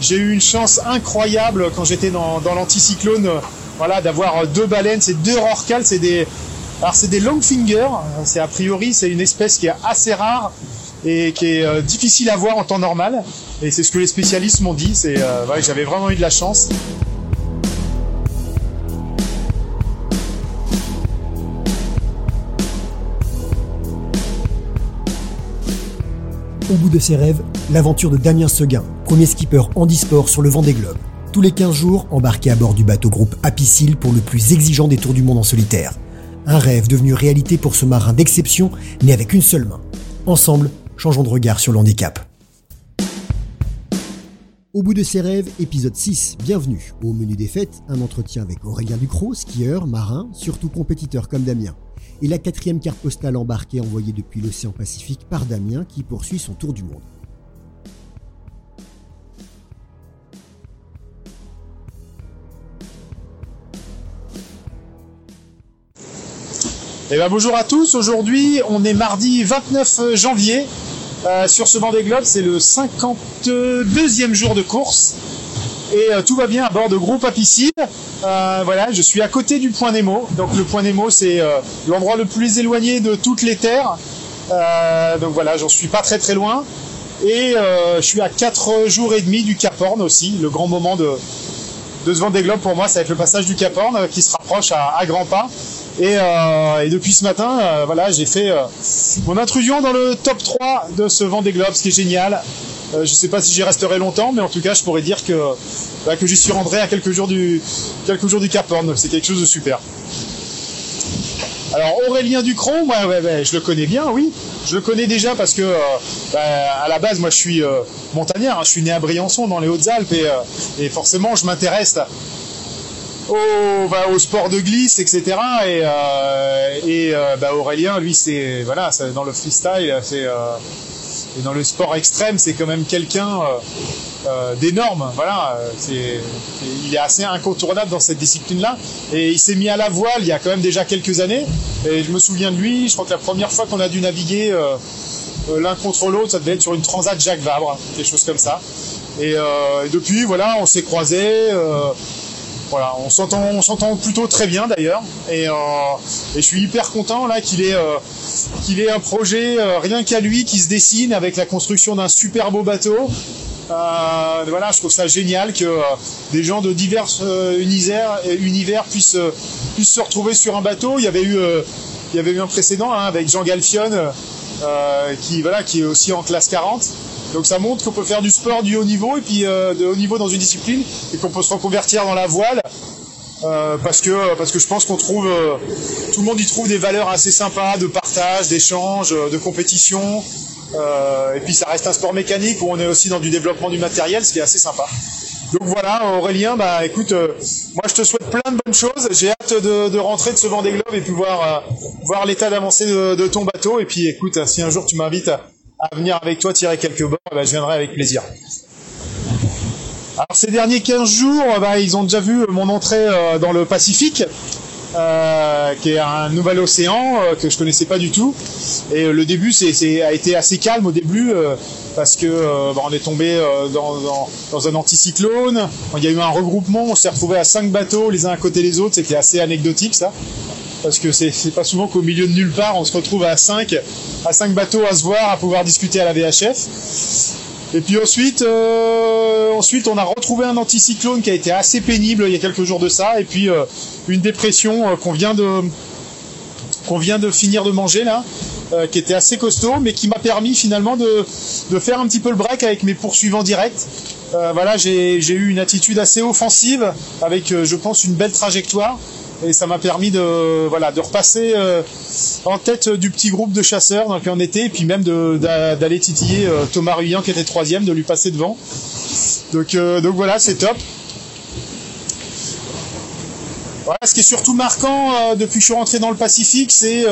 J'ai eu une chance incroyable quand j'étais dans, dans l'anticyclone, voilà, d'avoir deux baleines, c'est deux rorquals, c'est des, alors c'est des longfingers, c'est a priori c'est une espèce qui est assez rare et qui est euh, difficile à voir en temps normal. Et c'est ce que les spécialistes m'ont dit. C'est euh, voilà, j'avais vraiment eu de la chance. Au bout de ses rêves, l'aventure de Damien Seguin, premier skipper handisport sur le vent des globes. Tous les 15 jours, embarqué à bord du bateau groupe Apicil pour le plus exigeant des tours du monde en solitaire. Un rêve devenu réalité pour ce marin d'exception, né avec une seule main. Ensemble, changeons de regard sur l'handicap. Au bout de ses rêves, épisode 6, bienvenue. Au menu des fêtes, un entretien avec Aurélien Ducrot, skieur, marin, surtout compétiteur comme Damien. Et la quatrième carte postale embarquée envoyée depuis l'océan Pacifique par Damien qui poursuit son tour du monde. Eh ben, bonjour à tous, aujourd'hui on est mardi 29 janvier. Euh, sur ce Vendée Globe, c'est le 52e jour de course. Et euh, tout va bien à bord de Groupe Apicide. Euh, voilà, je suis à côté du Point Nemo. Donc le Point Nemo, c'est euh, l'endroit le plus éloigné de toutes les terres. Euh, donc voilà, j'en suis pas très très loin. Et je suis à 4 jours et demi du Cap Horn aussi. Le grand moment de, de ce Vendée Globe pour moi, ça va être le passage du Cap Horn qui se rapproche à, à grands pas. Et, euh, et, depuis ce matin, euh, voilà, j'ai fait euh, mon intrusion dans le top 3 de ce Vendée Globe, ce qui est génial. Je sais pas si j'y resterai longtemps, mais en tout cas, je pourrais dire que, bah, que j'y suis rentré à quelques jours du, quelques jours du Cap Horn. C'est quelque chose de super. Alors Aurélien Ducron, ouais, je le connais bien, oui. Je le connais déjà parce que, bah, à la base, moi, je suis euh, montagnard. hein. je suis né à Briançon, dans les Hautes-Alpes, et, et forcément, je m'intéresse au, au sport de glisse, etc. Et, euh, et euh, bah, Aurélien, lui, c'est voilà, dans le freestyle, c'est euh, et dans le sport extrême, c'est quand même quelqu'un euh, d'énorme. Voilà, c'est, il est assez incontournable dans cette discipline-là. Et il s'est mis à la voile il y a quand même déjà quelques années. Et je me souviens de lui. Je crois que la première fois qu'on a dû naviguer l'un contre l'autre, ça devait être sur une transat Jacques Vabre, quelque chose comme ça. Et, euh, et depuis, voilà, on s'est croisés. euh, voilà, on s'entend, on s'entend plutôt très bien d'ailleurs, et, euh, je suis hyper content là qu'il ait, euh, qu'il un projet euh, rien qu'à lui qui se dessine avec la construction d'un super beau bateau. Voilà, je trouve ça génial que des gens de divers univers, puissent, se retrouver sur un bateau. Il y avait eu, un précédent hein, avec Jean Galfion, qui voilà, qui est aussi en classe 40. Donc ça montre qu'on peut faire du sport du haut niveau et puis euh, de haut niveau dans une discipline et qu'on peut se reconvertir dans la voile euh, parce que parce que je pense qu'on trouve euh, tout le monde y trouve des valeurs assez sympas de partage, d'échange, euh, de compétition. Euh, et puis ça reste un sport mécanique où on est aussi dans du développement du matériel, ce qui est assez sympa. Donc voilà, Aurélien, bah écoute, euh, moi je te souhaite plein de bonnes choses. J'ai hâte de, de rentrer de ce Vendée Globe et puis voir, euh, voir l'état d'avancée de, de ton bateau. Et puis écoute, si un jour tu m'invites à, à venir avec toi tirer quelques bords, bah, je viendrai avec plaisir. Alors ces derniers 15 jours, bah, ils ont déjà vu mon entrée euh, dans le Pacifique, euh, qui est un nouvel océan euh, que je connaissais pas du tout. Et euh, le début c'est, a été assez calme au début euh, parce que euh, on est tombé euh, dans, dans, dans un anticyclone. Il y a eu un regroupement, on s'est retrouvé à cinq bateaux les uns à côté des autres. C'était assez anecdotique ça. Parce que c'est, pas souvent qu'au milieu de nulle part on se retrouve à 5 à cinq bateaux à se voir, à pouvoir discuter à la VHF. Et puis ensuite, euh, ensuite, on a retrouvé un anticyclone qui a été assez pénible il y a quelques jours de ça, et puis euh, une dépression euh, qu'on vient de qu'on vient de finir de manger là, qui était assez costaud, mais qui m'a permis finalement de, de faire un petit peu le break avec mes poursuivants directs. Voilà, j'ai eu une attitude assez offensive avec, je pense, une belle trajectoire. Et ça m'a permis de voilà de repasser euh, en tête du petit groupe de chasseurs dans lequel on était, et puis même d'aller titiller euh, Thomas Ruyant qui était troisième, de lui passer devant. Donc, euh, voilà, c'est top. Ce qui est surtout marquant depuis que je suis rentré dans le Pacifique, c'est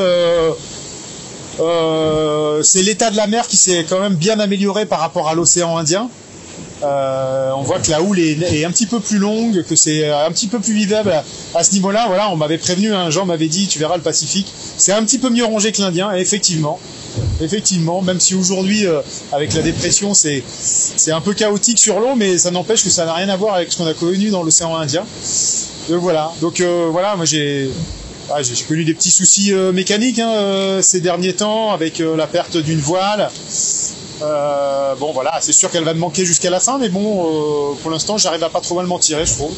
l'état de la mer qui s'est quand même bien amélioré par rapport à l'océan Indien. Euh, on voit que la houle est, un petit peu plus longue, que c'est un petit peu plus vivable à, à ce niveau-là. Voilà, on m'avait prévenu, un Jean m'avait dit, tu verras le Pacifique, c'est un petit peu mieux rangé que l'Indien, effectivement. effectivement, même si aujourd'hui, avec la dépression, c'est c'est un peu chaotique sur l'eau, mais ça n'empêche que ça n'a rien à voir avec ce qu'on a connu dans l'océan Indien. Donc voilà. Donc voilà, moi j'ai ah, j'ai connu des petits soucis mécaniques hein, ces derniers temps avec la perte d'une voile. Bon voilà, c'est sûr qu'elle va me manquer jusqu'à la fin, mais bon, pour l'instant, j'arrive à pas trop mal m'en tirer, je trouve.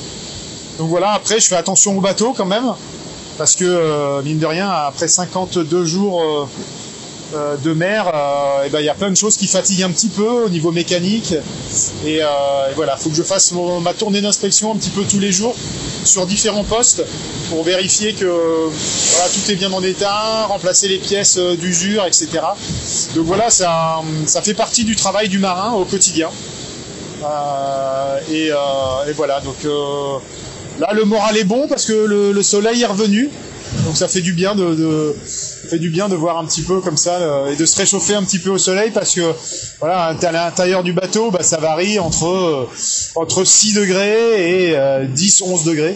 Donc voilà, après, je fais attention au bateau quand même, parce que, euh, mine de rien, après 52 jours euh, euh, de mer, eh ben, il y a plein de choses qui fatiguent un petit peu au niveau mécanique. Et, voilà, il faut que je fasse ma tournée d'inspection un petit peu tous les jours sur différents postes pour vérifier que tout est bien en état, remplacer les pièces d'usure, etc. Donc voilà, ça, ça fait partie du travail du marin au quotidien. et, et, voilà, donc Là, le moral est bon parce que le, soleil est revenu. Donc ça fait du bien de, fait du bien de voir un petit peu comme ça euh, et de se réchauffer un petit peu au soleil parce que voilà à l'intérieur du bateau bah, ça varie entre euh, entre 6 degrés et 10 euh, 11 degrés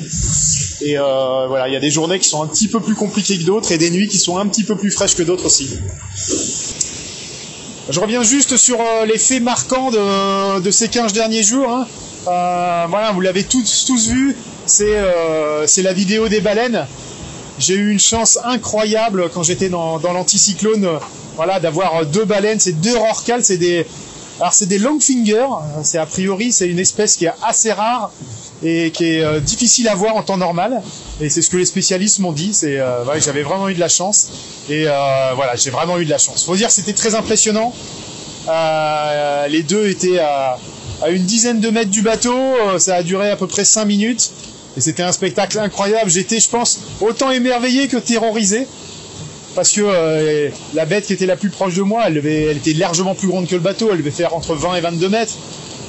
et voilà il y a des journées qui sont un petit peu plus compliquées que d'autres et des nuits qui sont un petit peu plus fraîches que d'autres aussi je reviens juste sur les faits marquants de, ces 15 derniers jours hein. voilà vous l'avez tous tous vu euh, c'est la vidéo des baleines. J'ai eu une chance incroyable quand j'étais dans, l'anticyclone, voilà, d'avoir deux baleines, c'est deux rorquals, c'est des, alors c'est des longfinger, c'est a priori c'est une espèce qui est assez rare et qui est euh, difficile à voir en temps normal. Et c'est ce que les spécialistes m'ont dit. C'est euh, j'avais vraiment eu de la chance. Et voilà, j'ai vraiment eu de la chance. Faut dire, c'était très impressionnant. les deux étaient à, à, une dizaine de mètres du bateau. Ça a duré à peu près cinq minutes. Et c'était un spectacle incroyable. J'étais, je pense, autant émerveillé que terrorisé. Parce que euh, la bête qui était la plus proche de moi, elle, elle, était largement plus grande que le bateau. Elle devait faire entre 20 et 22 mètres.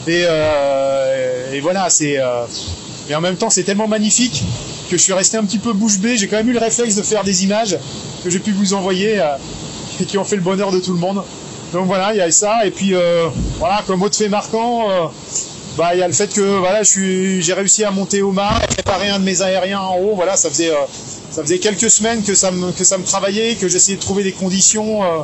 Et, euh, et voilà, c'est. Euh, et en même temps, c'est tellement magnifique que je suis resté un petit peu bouche bée. J'ai quand même eu le réflexe de faire des images que j'ai pu vous envoyer et qui ont fait le bonheur de tout le monde. Donc voilà, il y a ça. Et puis voilà, comme autre fait marquant, bah il y a le fait que voilà, je suis, j'ai réussi à monter au mât, à préparer un de mes aériens en haut. Voilà, ça faisait, euh, ça faisait quelques semaines que ça me, que ça me travaillait, que j'essayais de trouver des conditions euh,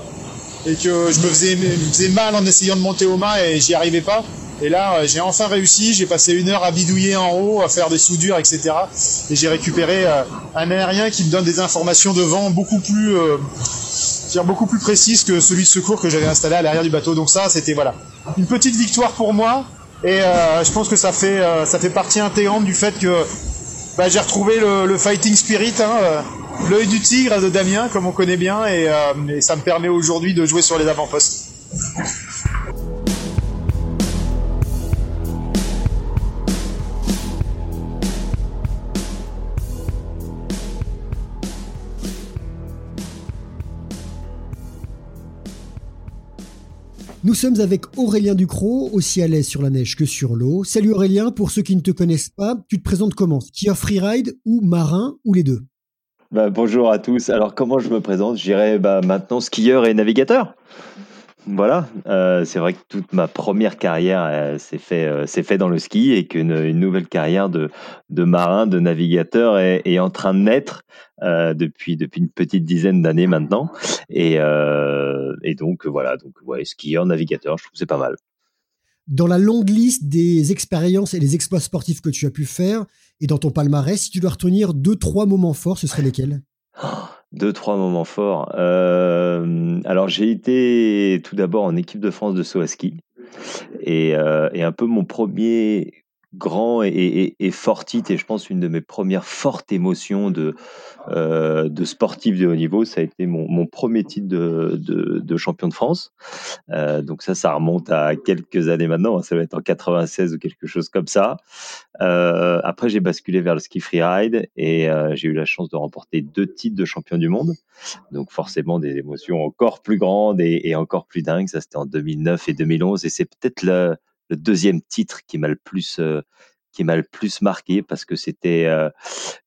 et que je me faisais, me faisais mal en essayant de monter au mât et j'y arrivais pas. Et là, euh, j'ai enfin réussi. J'ai passé une heure à bidouiller en haut, à faire des soudures, etc. Et j'ai récupéré un aérien qui me donne des informations de vent beaucoup plus, beaucoup plus précises que celui de secours que j'avais installé à l'arrière du bateau. Donc ça, c'était voilà, une petite victoire pour moi. Et euh, je pense que ça fait, euh, ça fait partie intégrante du fait que bah, j'ai retrouvé le, fighting spirit, hein, euh, l'œil du tigre de Damien, comme on connaît bien, et, et ça me permet aujourd'hui de jouer sur les avant-postes. Nous sommes avec Aurélien Ducrot, aussi à l'aise sur la neige que sur l'eau. Salut Aurélien, pour ceux qui ne te connaissent pas, tu te présentes comment? Skieur freeride ou marin ou les deux? Bah, Bonjour à tous. Alors comment je me présente? Je dirais bah, maintenant skieur et navigateur. Voilà, euh, c'est vrai que toute ma première carrière s'est fait, euh, fait dans le ski et qu'une une nouvelle carrière de, de marin, de navigateur est, est en train de naître euh, depuis depuis une petite dizaine d'années maintenant. Et, et donc voilà, donc ouais, skieur, navigateur, je trouve que c'est pas mal. Dans la longue liste des expériences et des exploits sportifs que tu as pu faire et dans ton palmarès, si tu dois retenir deux trois moments forts, ce seraient lesquels? Deux, trois moments forts. Euh, alors, j'ai été tout d'abord en équipe de France de saut à ski. Et, euh, et un peu mon premier grand et, et, et, fort titre, et je pense une de mes premières fortes émotions de, euh, de sportif de haut niveau, ça a été mon, mon premier titre de, de, champion de France. Euh, donc ça, ça remonte à quelques années maintenant, ça va être en 96 ou quelque chose comme ça. Euh, après, j'ai basculé vers le ski freeride et j'ai eu la chance de remporter deux titres de champion du monde. Donc forcément des émotions encore plus grandes et, et encore plus dingues. Ça, c'était en 2009 et 2011 et c'est peut-être le le deuxième titre qui m'a le plus euh, qui m'a le plus marqué parce que c'était euh,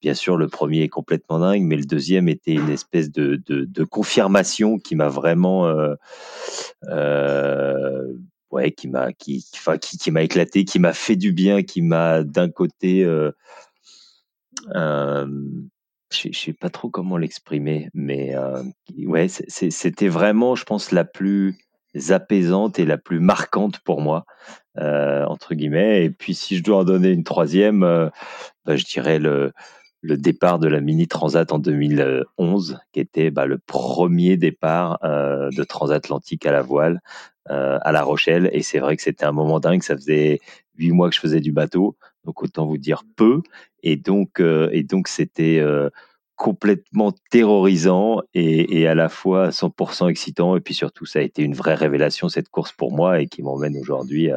bien sûr le premier est complètement dingue, mais le deuxième était une espèce de, de, confirmation qui m'a vraiment euh, ouais qui m'a qui enfin qui, qui m'a éclaté, qui m'a fait du bien, qui m'a d'un côté je ne sais pas trop comment l'exprimer, mais ouais, c'était vraiment, je pense, la plus apaisante et la plus marquante pour moi, entre guillemets. Et puis, si je dois en donner une troisième, bah, je dirais le, le départ de la Mini Transat en 2011, qui était bah, le premier départ de transatlantique à la voile à La Rochelle. Et c'est vrai que c'était un moment dingue. Ça faisait huit mois que je faisais du bateau, donc autant vous dire peu. Et donc, et donc c'était complètement terrorisant et, à la fois 100% excitant. Et puis surtout, ça a été une vraie révélation cette course pour moi et qui m'emmène aujourd'hui,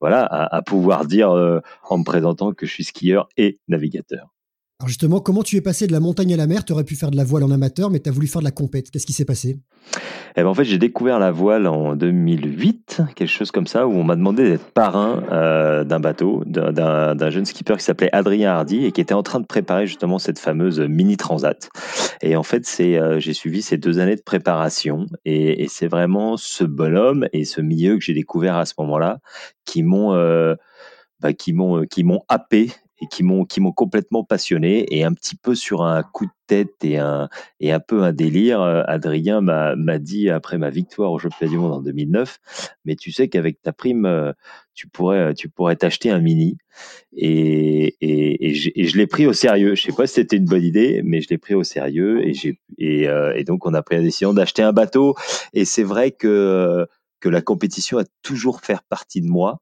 voilà, à, pouvoir dire en me présentant que je suis skieur et navigateur. Alors justement, comment tu es passé de la montagne à la mer? Tu aurais pu faire de la voile en amateur, mais tu as voulu faire de la compète. Qu'est-ce qui s'est passé? Eh ben, En fait, j'ai découvert la voile en 2008, quelque chose comme ça, où on m'a demandé d'être parrain euh, d'un bateau, d'un jeune skipper qui s'appelait Adrien Hardy et qui était en train de préparer justement cette fameuse mini transat. Et en fait, c'est euh, j'ai suivi ces deux années de préparation et, et c'est vraiment ce bonhomme et ce milieu que j'ai découvert à ce moment-là qui m'ont euh, bah, qui m'ont qui m'ont happé et qui m'ont qui m'ont complètement passionné. Et un petit peu sur un coup de tête et un et un peu un délire euh, Adrien m'a m'a dit après ma victoire au Championnat du monde en 2009 mais tu sais qu'avec ta prime euh, tu pourrais tu pourrais t'acheter un mini et et, et, je l'ai pris au sérieux. Je sais pas si c'était une bonne idée mais je l'ai pris au sérieux et j'ai et, euh, et donc on a pris la décision d'acheter un bateau. Et c'est vrai que que la compétition a toujours fait partie de moi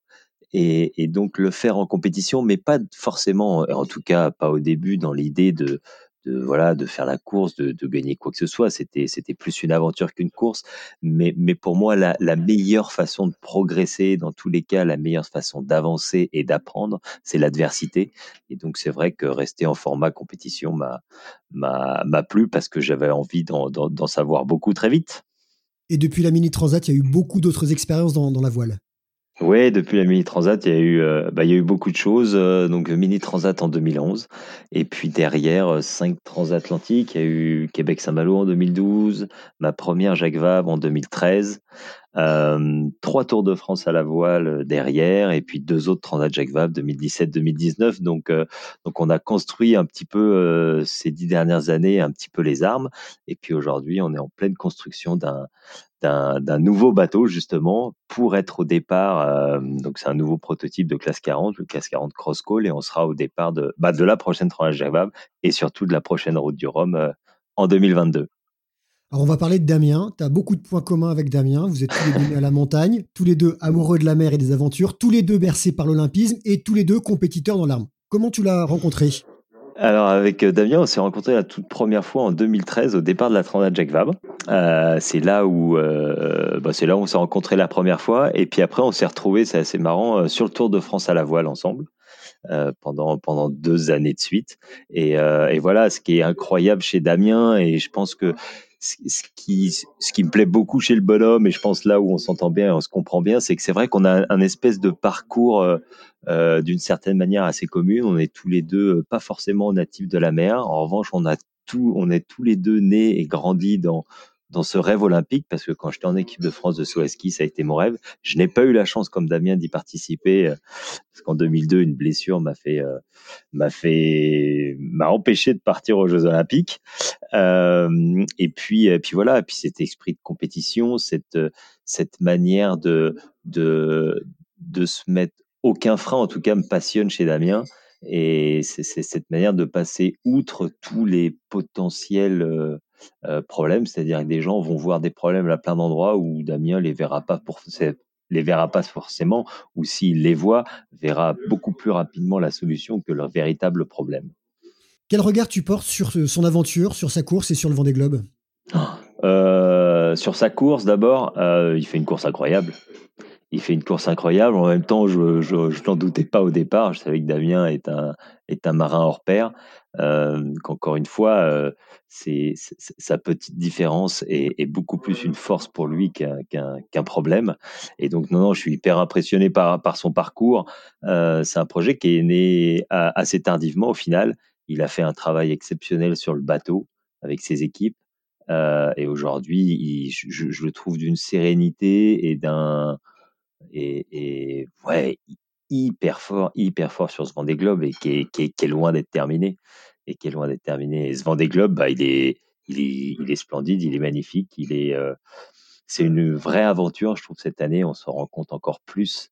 et, donc le faire en compétition, mais pas forcément, en tout cas pas au début, dans l'idée de, voilà de faire la course, de, gagner quoi que ce soit. C'était c'était plus une aventure qu'une course. Mais mais pour moi la, meilleure façon de progresser, dans tous les cas, la meilleure façon d'avancer et d'apprendre, c'est l'adversité. Et donc c'est vrai que rester en format compétition m'a m'a plu parce que j'avais envie d'en savoir beaucoup très vite. Et depuis la mini transat, il y a eu beaucoup d'autres expériences dans, dans la voile. Oui, depuis la Mini Transat, il y a eu, euh, bah, il y a eu beaucoup de choses. Euh, donc Mini Transat en 2011, et puis derrière euh, cinq transatlantiques. Il y a eu Québec-Saint-Malo en 2012, ma première Jacques Vabre en 2013, trois Tours de France à la voile derrière, et puis deux autres Transat Jacques Vabre 2017-2019. Donc, donc on a construit un petit peu ces dix dernières années un petit peu les armes, et puis aujourd'hui on est en pleine construction d'un d'un nouveau bateau justement pour être au départ. Euh, donc c'est un nouveau prototype de classe 40, le classe 40 Cross Call, et on sera au départ de, bah, de la prochaine Transjavab et surtout de la prochaine route du Rhum euh, en 2022. Alors on va parler de Damien. Tu as beaucoup de points communs avec Damien. Vous êtes tous les deux à la montagne, tous les deux amoureux de la mer et des aventures, tous les deux bercés par l'olympisme et tous les deux compétiteurs dans l'arme. Comment tu l'as rencontré? Alors avec euh, Damien, on s'est rencontré la toute première fois en 2013 au départ de la Transat Jacques Vabre. Euh, c'est là où euh, bah, c'est là où on s'est rencontré la première fois et puis après on s'est retrouvé, c'est assez marrant, euh, sur le Tour de France à la voile ensemble. Euh, pendant pendant deux années de suite et, et voilà ce qui est incroyable chez Damien et je pense que ce qui, ce qui me plaît beaucoup chez le bonhomme, et je pense là où on s'entend bien et on se comprend bien, c'est que c'est vrai qu'on a un espèce de parcours euh, euh, d'une certaine manière assez commune. On est tous les deux euh, pas forcément natifs de la mer. En revanche, on a tout, on est tous les deux nés et grandis dans dans ce rêve olympique, parce que quand j'étais en équipe de France de saut ski, ça a été mon rêve. Je n'ai pas eu la chance, comme Damien, d'y participer, parce qu'en 2002, une blessure m'a fait, m'a fait, m'a empêché de partir aux Jeux Olympiques. Euh, et puis, et puis voilà, et puis cet esprit de compétition, cette, cette manière de, de, de se mettre aucun frein, en tout cas, me passionne chez Damien. Et c'est cette manière de passer outre tous les potentiels euh, euh, problèmes, c'est-à-dire que des gens vont voir des problèmes à plein d'endroits où Damien les verra pas pour les verra pas forcément, ou s'il les voit, verra beaucoup plus rapidement la solution que leur véritable problème. Quel regard tu portes sur son aventure, sur sa course et sur le Vendée Globe? Euh, Sur sa course, d'abord, euh, il fait une course incroyable. Il fait une course incroyable. En même temps, je, je, n'en doutais pas au départ. Je savais que Damien est un, marin hors pair. Euh, qu'encore une fois, euh, sa petite différence est, beaucoup plus une force pour lui qu'un, problème. Et donc, non, non, je suis hyper impressionné par, son parcours. Euh, c'est un projet qui est né assez tardivement au final. Il a fait un travail exceptionnel sur le bateau avec ses équipes. et aujourd'hui, je, le trouve d'une sérénité et d'un et, ouais hyper fort, hyper fort sur ce Vendée Globe et qui est, loin d'être terminé. et qui est loin d'être terminé. Ce Vendée Globe, bah, il est, il est, splendide, il est magnifique, il est, c'est une vraie aventure. Je trouve cette année, on se rend compte encore plus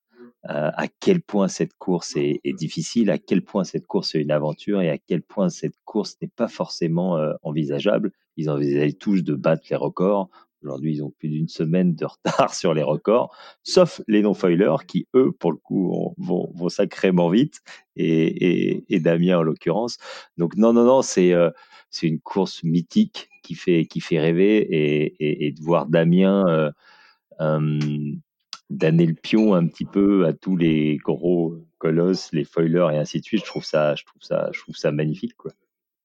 euh, à quel point cette course est, est, difficile, à quel point cette course est une aventure et à quel point cette course n'est pas forcément euh, envisageable. Ils envisageaient tous de battre les records. Aujourd'hui, ils ont plus d'une semaine de retard sur les records, sauf les non-foilers qui, eux, pour le coup, vont, sacrément vite, et, Damien en l'occurrence. Donc non, non, non, c'est euh, une course mythique qui fait, rêver, et, de voir Damien euh, euh, donner le pion un petit peu à tous les gros colosses, les foilers et ainsi de suite. Je trouve ça, je trouve ça, je trouve ça magnifique, quoi.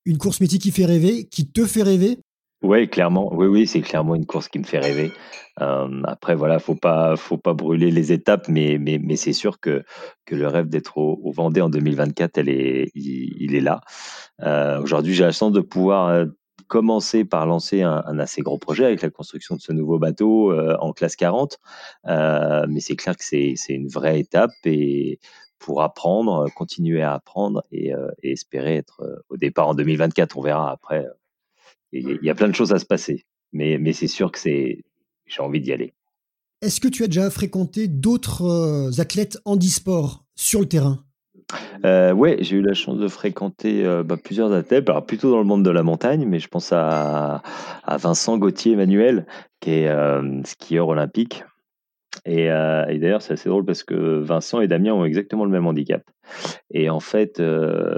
Une course mythique qui fait rêver, qui te fait rêver? Oui, clairement. Oui, oui, c'est clairement une course qui me fait rêver. Euh, après, voilà, faut pas, faut pas brûler les étapes, mais, mais, mais c'est sûr que, que le rêve d'être au, au, Vendée en 2024, elle est, il, est là. Euh, Aujourd'hui, j'ai la chance de pouvoir commencer par lancer un, un, assez gros projet avec la construction de ce nouveau bateau euh, en classe 40. Euh, mais c'est clair que c'est une vraie étape et pour apprendre, continuer à apprendre et, et espérer être au départ en 2024. On verra après il y a plein de choses à se passer. Mais, mais c'est sûr que c'est, j'ai envie d'y aller. Est-ce que tu as déjà fréquenté d'autres euh, athlètes handisport sur le terrain? Euh, ouais, j'ai eu la chance de fréquenter euh, bah, plusieurs athlètes, alors plutôt dans le monde de la montagne, mais je pense à, à Vincent Gauthier Emmanuel, qui est euh, skieur olympique. Et, euh, et d'ailleurs, c'est assez drôle parce que Vincent et Damien ont exactement le même handicap. Et en fait, que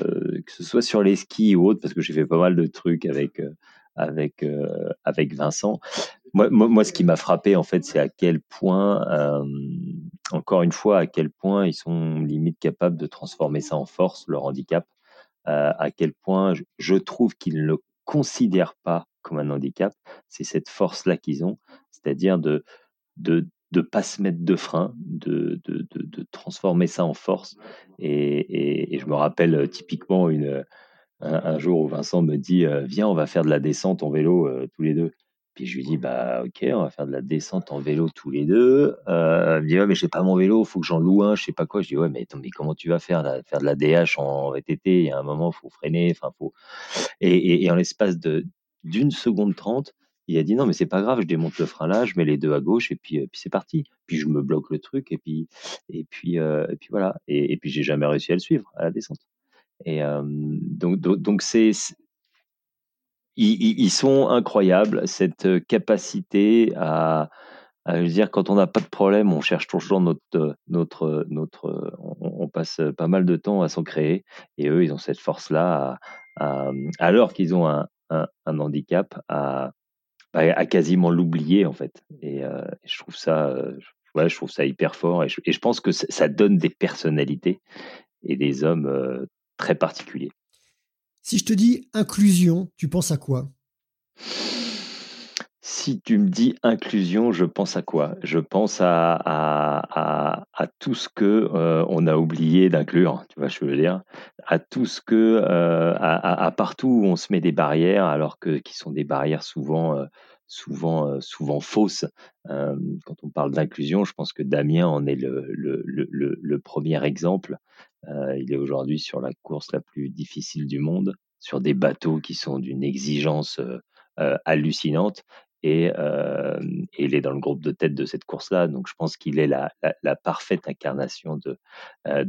ce soit sur les skis ou autre, parce que j'ai fait pas mal de trucs avec avec euh, avec Vincent. Moi, moi, ce qui m'a frappé en fait, c'est à quel point, euh, encore une fois, à quel point ils sont limite capables de transformer ça en force, leur handicap. Euh, à quel point je, trouve qu'ils ne le considèrent pas comme un handicap. C'est cette force-là qu'ils ont, c'est-à-dire de de de pas se mettre de frein, de, de, de, transformer ça en force. Et, et, je me rappelle typiquement une, un, un, jour où Vincent me dit euh, Viens, on va faire de la descente en vélo euh, tous les deux. Puis je lui dis Bah, ok, on va faire de la descente en vélo tous les deux. Euh, il me dit Ouais, mais j'ai pas mon vélo, faut que j'en loue un, je sais pas quoi. Je dis Ouais, mais attends, mais comment tu vas faire là, Faire de la DH en VTT, il y a un moment, faut freiner. Enfin, faut. Et, et, et en l'espace de d'une seconde trente, il a dit non mais c'est pas grave, je démonte le frein là, je mets les deux à gauche et puis, puis c'est parti. Puis je me bloque le truc et puis et puis euh, et puis voilà. Et, et puis j'ai jamais réussi à le suivre à la descente. Et donc donc c'est ils, sont incroyables cette capacité à, à dire quand on n'a pas de problème, on cherche toujours notre notre notre on, passe pas mal de temps à s'en créer et eux ils ont cette force là à, à, alors qu'ils ont un, un, handicap à bah, à quasiment l'oublier en fait. Et je trouve ça, je trouve ça hyper fort et je, je pense que ça donne des personnalités et des hommes très particuliers. Si je te dis inclusion, tu penses à quoi? Si tu me dis inclusion, je pense à quoi? Je pense à, tout ce que euh, on a oublié d'inclure, tu vois, je veux dire, à tout ce que, euh, à, partout où on se met des barrières, alors que qui sont des barrières souvent, euh, souvent, souvent fausses. Quand on parle d'inclusion, je pense que Damien en est le, premier exemple. Il est aujourd'hui sur la course la plus difficile du monde, sur des bateaux qui sont d'une exigence hallucinante et, euh, et, il est dans le groupe de tête de cette course-là. Donc je pense qu'il est la, parfaite incarnation de, euh,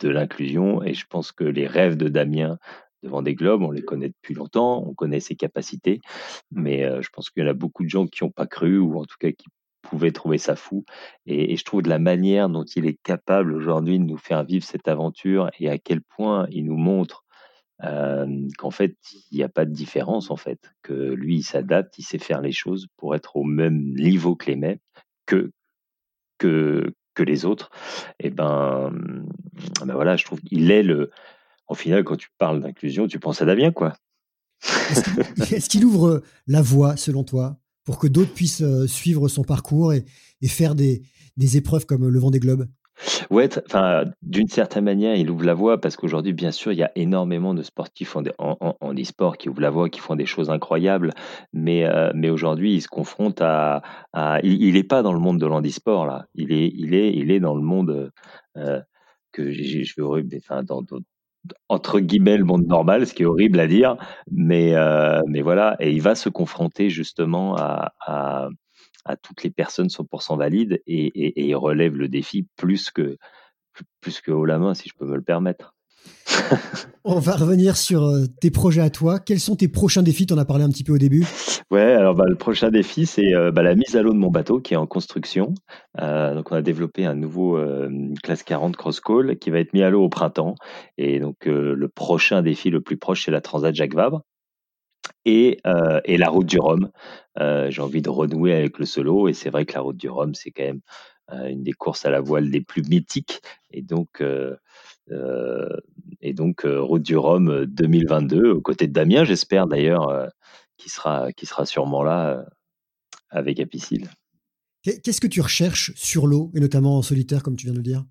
de l'inclusion et je pense que les rêves de Damien devant des globes, on les connaît depuis longtemps, on connaît ses capacités, mais euh, je pense qu'il y en a beaucoup de gens qui n'ont pas cru ou en tout cas qui pouvaient trouver ça fou. Et, et, je trouve de la manière dont il est capable aujourd'hui de nous faire vivre cette aventure et à quel point il nous montre euh, qu'en fait, il n'y a pas de différence, en fait, que lui, il s'adapte, il sait faire les choses pour être au même niveau que les mêmes, que, que, que les autres. Et ben, ben voilà, je trouve qu'il est le. Au final, quand tu parles d'inclusion, tu penses à Damien, quoi. Est-ce qu'il ouvre la voie, selon toi, pour que d'autres puissent suivre son parcours et, et faire des, des épreuves comme le vent des globes Ouais, enfin, d'une certaine manière, il ouvre la voie parce qu'aujourd'hui, bien sûr, il y a énormément de sportifs en, en, en e-sport qui ouvrent la voie, qui font des choses incroyables, mais, euh, mais aujourd'hui, il se confronte à, à il n'est pas dans le monde de l'handisport là, il est, il est, il est dans le monde euh, que je vais enfin, dans, entre guillemets le monde normal, ce qui est horrible à dire, mais mais voilà, et il va se confronter justement à, à, à toutes les personnes 100% valides et, et, relève le défi plus que plus que haut la main, si je peux me le permettre. On va revenir sur euh, tes projets à toi. Quels sont tes prochains défis? Tu en as parlé un petit peu au début. Ouais, alors bah, le prochain défi, c'est euh, bah, la mise à l'eau de mon bateau qui est en construction. Euh, donc, on a développé un nouveau classe 40 cross call qui va être mis à l'eau au printemps. Et donc, le prochain défi le plus proche, c'est la Transat Jacques Vabre. Et, et la route du Rhum. J'ai envie de renouer avec le solo. Et c'est vrai que la route du Rhum, c'est quand même une des courses à la voile les plus mythiques. Et donc, euh, et donc, euh, Route du Rhum 2022, euh, aux côtés de Damien, j'espère d'ailleurs, qui, sera, qui sera sûrement là avec Apicil. Qu'est-ce que tu recherches sur l'eau, et notamment en solitaire, comme tu viens de le dire?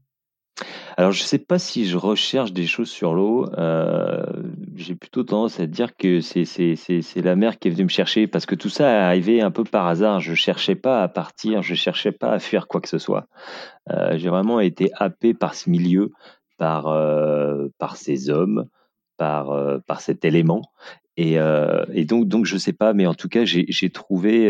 Alors, je ne sais pas si je recherche des choses sur l'eau. J'ai plutôt tendance à dire que c'est la mer qui est venue me chercher parce que tout ça est arrivé un peu par hasard. Je cherchais pas à partir, je cherchais pas à fuir quoi que ce soit. J'ai vraiment été happé par ce milieu, par, euh, par ces hommes, par, euh, par cet élément. Et, euh, et, donc, donc, je sais pas, mais en tout cas, j'ai trouvé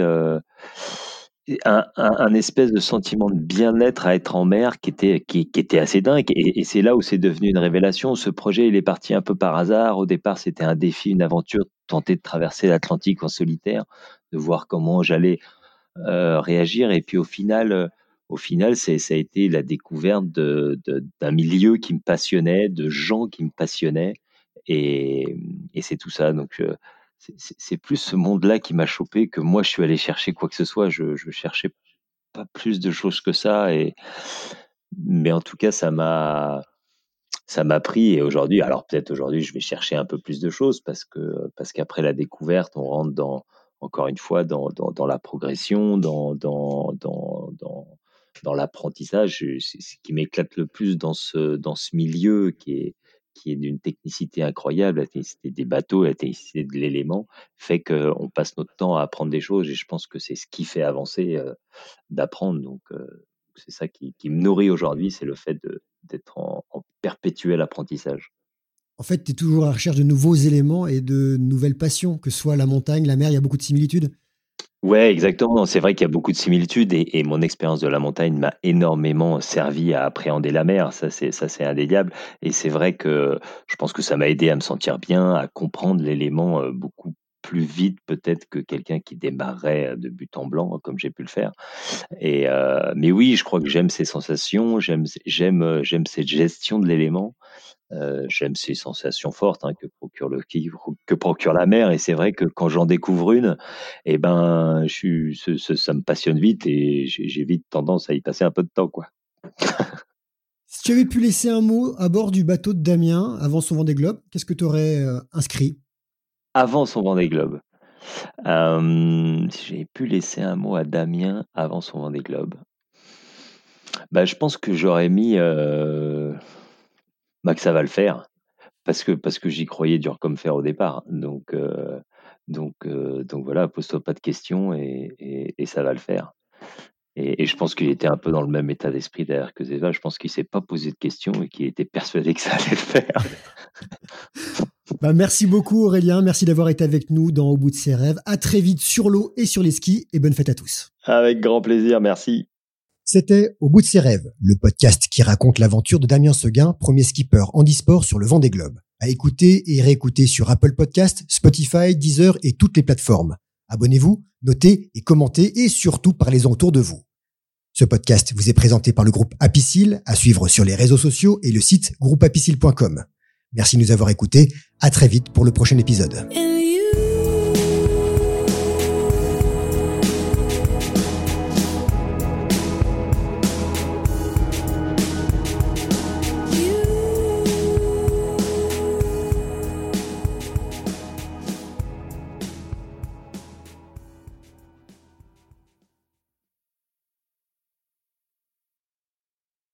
un, espèce de sentiment de bien-être à être en mer qui était, qui, était assez dingue. Et, et c'est là où c'est devenu une révélation. Ce projet, il est parti un peu par hasard. Au départ, c'était un défi, une aventure, tenter de traverser l'Atlantique en solitaire, de voir comment j'allais réagir. Et puis au final, au final, ça a été la découverte d'un milieu qui me passionnait, de gens qui me passionnaient, et, c'est tout ça. Donc, euh, c'est plus ce monde-là qui m'a chopé que moi, je suis allé chercher quoi que ce soit. Je, cherchais pas plus de choses que ça, et mais en tout cas, ça m'a ça m'a pris et aujourd'hui, alors peut-être aujourd'hui, je vais chercher un peu plus de choses parce que parce qu'après la découverte, on rentre dans encore une fois dans, dans, la progression, dans, dans, dans, dans dans l'apprentissage, c'est ce qui m'éclate le plus dans ce, dans ce milieu qui est, qui est d'une technicité incroyable, la technicité des bateaux, la technicité de l'élément, fait qu'on passe notre temps à apprendre des choses et je pense que c'est ce qui fait avancer euh, d'apprendre. Donc, euh, c'est ça qui, qui, me nourrit aujourd'hui, c'est le fait d'être en, en, perpétuel apprentissage. En fait, tu es toujours à la recherche de nouveaux éléments et de nouvelles passions, que ce soit la montagne, la mer, il y a beaucoup de similitudes. Ouais, exactement. C'est vrai qu'il y a beaucoup de similitudes et, mon expérience de la montagne m'a énormément servi à appréhender la mer. Ça, c'est ça, c'est indéniable. Et c'est vrai que je pense que ça m'a aidé à me sentir bien, à comprendre l'élément euh, beaucoup plus vite peut-être que quelqu'un qui démarrait de but en blanc comme j'ai pu le faire. Et euh, mais oui, je crois que j'aime ces sensations, j'aime euh, cette gestion de l'élément. Euh, j'aime ces sensations fortes hein, que procure la mer et c'est vrai que quand j'en découvre une eh ben ça me passionne vite et j'ai vite tendance à y passer un peu de temps quoi si tu avais pu laisser un mot à bord du bateau de Damien avant son Vendée Globe qu'est-ce que tu aurais euh, inscrit? Avant son Vendée Globe euh, si pu laisser un mot à Damien avant son Vendée Globe bah, je pense que j'aurais mis bah, que ça va le faire. Parce que, parce que j'y croyais dur comme fer au départ. Donc, euh, donc, euh, donc voilà, pose-toi pas de questions et, et, ça va le faire. Et, je pense qu'il était un peu dans le même état d'esprit derrière que Zeva. Je pense qu'il s'est pas posé de questions et qu'il était persuadé que ça allait le faire. bah merci beaucoup Aurélien, merci d'avoir été avec nous dans Au bout de ses rêves. À très vite sur l'eau et sur les skis et bonne fête à tous. Avec grand plaisir, merci. C'était Au bout de ses rêves, le podcast qui raconte l'aventure de Damien Seguin, premier skipper handisport sur le vent des globes. À écouter et réécouter sur Apple Podcast, Spotify, Deezer et toutes les plateformes. Abonnez-vous, notez et commentez et surtout parlez-en autour de vous. Ce podcast vous est présenté par le groupe Apicil, à suivre sur les réseaux sociaux et le site groupeapicil.com. Merci de nous avoir écoutés. À très vite pour le prochain épisode.